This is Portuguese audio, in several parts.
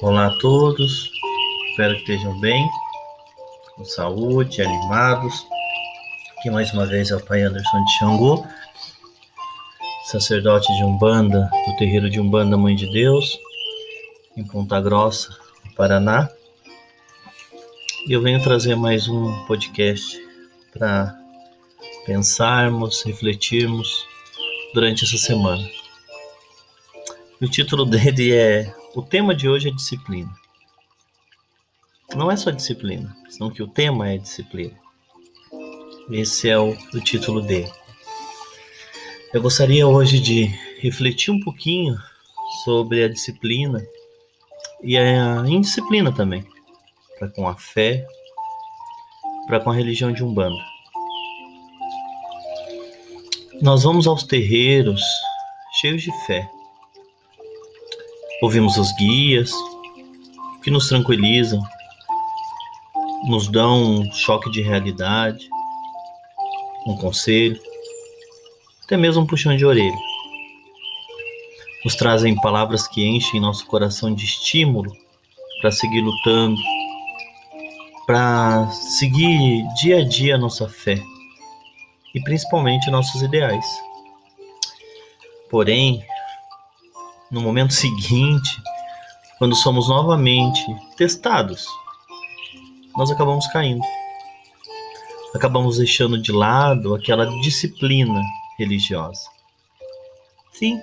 Olá a todos, espero que estejam bem, com saúde, animados. Aqui mais uma vez é o Pai Anderson de Xangô, sacerdote de Umbanda, do terreiro de Umbanda Mãe de Deus, em Ponta Grossa, no Paraná. E eu venho trazer mais um podcast para pensarmos, refletirmos durante essa semana. O título dele é O tema de hoje é disciplina. Não é só disciplina, senão que o tema é disciplina. Esse é o, o título dele. Eu gostaria hoje de refletir um pouquinho sobre a disciplina e a indisciplina também, para com a fé, para com a religião de Umbanda. Nós vamos aos terreiros cheios de fé, Ouvimos os guias que nos tranquilizam, nos dão um choque de realidade, um conselho, até mesmo um puxão de orelha. Nos trazem palavras que enchem nosso coração de estímulo para seguir lutando, para seguir dia a dia a nossa fé e principalmente nossos ideais. Porém, no momento seguinte, quando somos novamente testados, nós acabamos caindo. Acabamos deixando de lado aquela disciplina religiosa. Sim,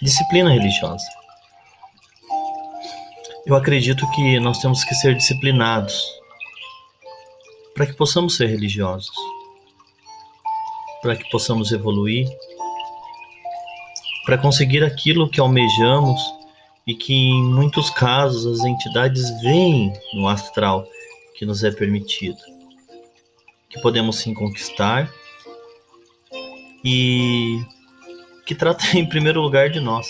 disciplina religiosa. Eu acredito que nós temos que ser disciplinados para que possamos ser religiosos, para que possamos evoluir para conseguir aquilo que almejamos e que em muitos casos as entidades veem no astral que nos é permitido, que podemos sim conquistar e que trata em primeiro lugar de nós.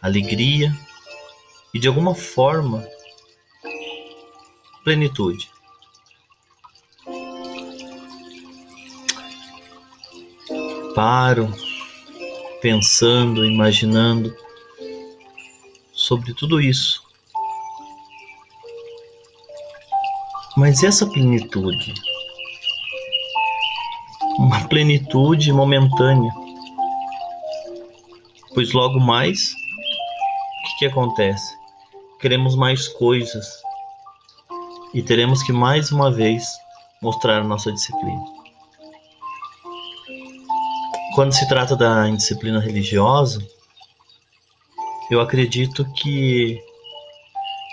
Alegria e de alguma forma plenitude. Paro pensando, imaginando sobre tudo isso. Mas essa plenitude, uma plenitude momentânea, pois logo mais, o que, que acontece? Queremos mais coisas e teremos que mais uma vez mostrar nossa disciplina. Quando se trata da indisciplina religiosa, eu acredito que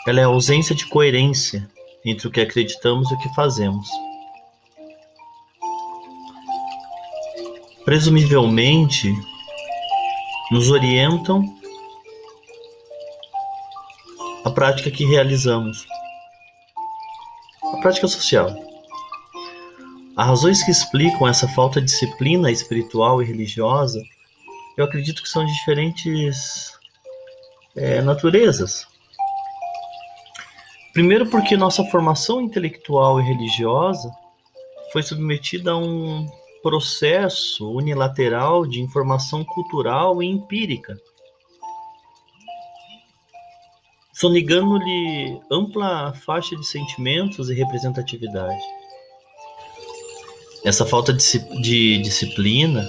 ela é a ausência de coerência entre o que acreditamos e o que fazemos. Presumivelmente, nos orientam a prática que realizamos, a prática social. As razões que explicam essa falta de disciplina espiritual e religiosa, eu acredito que são de diferentes é, naturezas. Primeiro, porque nossa formação intelectual e religiosa foi submetida a um processo unilateral de informação cultural e empírica, sonegando-lhe ampla faixa de sentimentos e representatividade. Essa falta de, de disciplina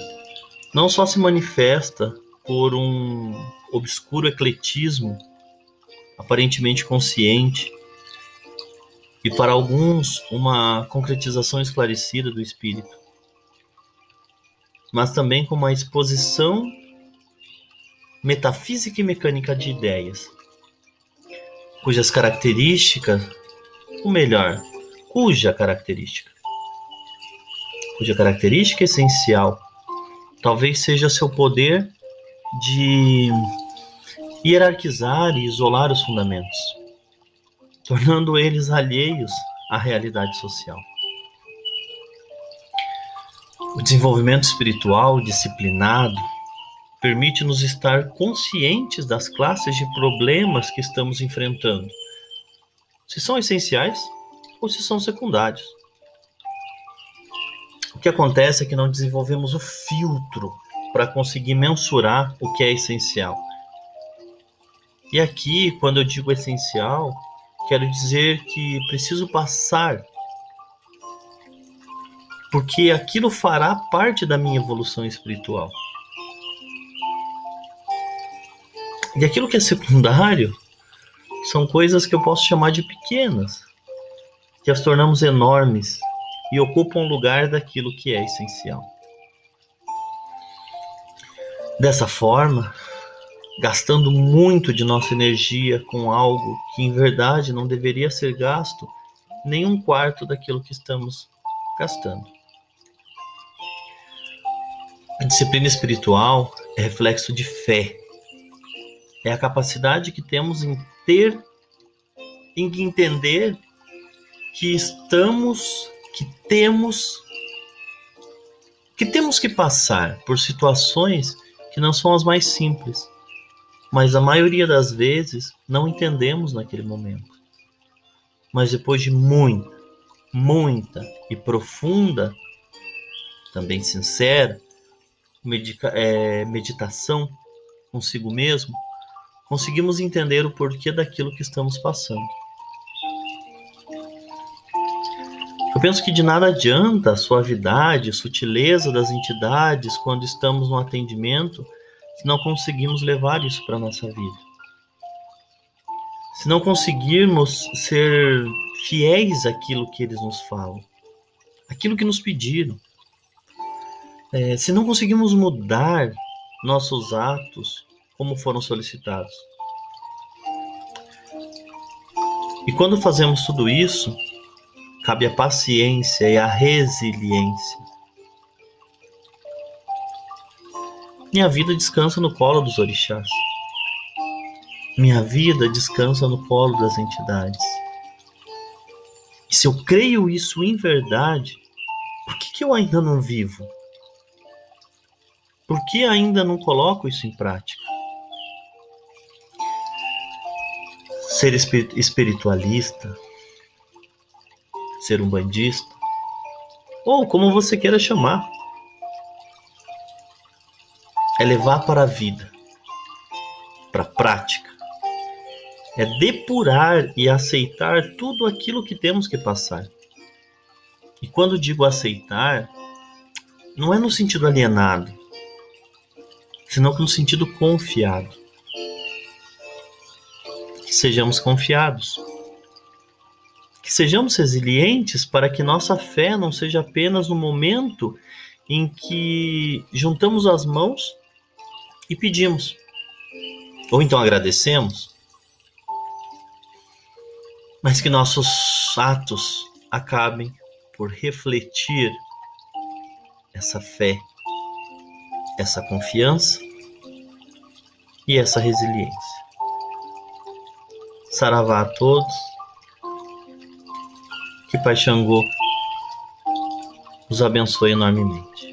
não só se manifesta por um obscuro ecletismo aparentemente consciente e para alguns uma concretização esclarecida do espírito, mas também com uma exposição metafísica e mecânica de ideias, cujas características, ou melhor, cuja característica cuja característica essencial talvez seja seu poder de hierarquizar e isolar os fundamentos, tornando eles alheios à realidade social. O desenvolvimento espiritual disciplinado permite-nos estar conscientes das classes de problemas que estamos enfrentando, se são essenciais ou se são secundários que acontece é que não desenvolvemos o filtro para conseguir mensurar o que é essencial. E aqui, quando eu digo essencial, quero dizer que preciso passar, porque aquilo fará parte da minha evolução espiritual. E aquilo que é secundário são coisas que eu posso chamar de pequenas, que as tornamos enormes e ocupam o lugar daquilo que é essencial. Dessa forma, gastando muito de nossa energia com algo que em verdade não deveria ser gasto nem um quarto daquilo que estamos gastando. A disciplina espiritual é reflexo de fé. É a capacidade que temos em ter, em entender que estamos, que temos, que temos que passar por situações que não são as mais simples mas a maioria das vezes não entendemos naquele momento. Mas depois de muita, muita e profunda, também sincera, medica, é, meditação consigo mesmo, conseguimos entender o porquê daquilo que estamos passando. Penso que de nada adianta a suavidade, a sutileza das entidades quando estamos no atendimento se não conseguimos levar isso para a nossa vida. Se não conseguirmos ser fiéis àquilo que eles nos falam, aquilo que nos pediram. É, se não conseguimos mudar nossos atos como foram solicitados. E quando fazemos tudo isso, cabe a paciência e a resiliência Minha vida descansa no colo dos orixás. Minha vida descansa no colo das entidades. E se eu creio isso em verdade, por que, que eu ainda não vivo? Por que ainda não coloco isso em prática? Ser espiritualista, ser um bandista, ou como você queira chamar, é levar para a vida, para a prática. É depurar e aceitar tudo aquilo que temos que passar. E quando digo aceitar, não é no sentido alienado, senão no sentido confiado. Que sejamos confiados. Que sejamos resilientes para que nossa fé não seja apenas no momento em que juntamos as mãos e pedimos. Ou então agradecemos, mas que nossos atos acabem por refletir essa fé, essa confiança e essa resiliência. Saravá a todos. Pai Xangô os abençoe enormemente.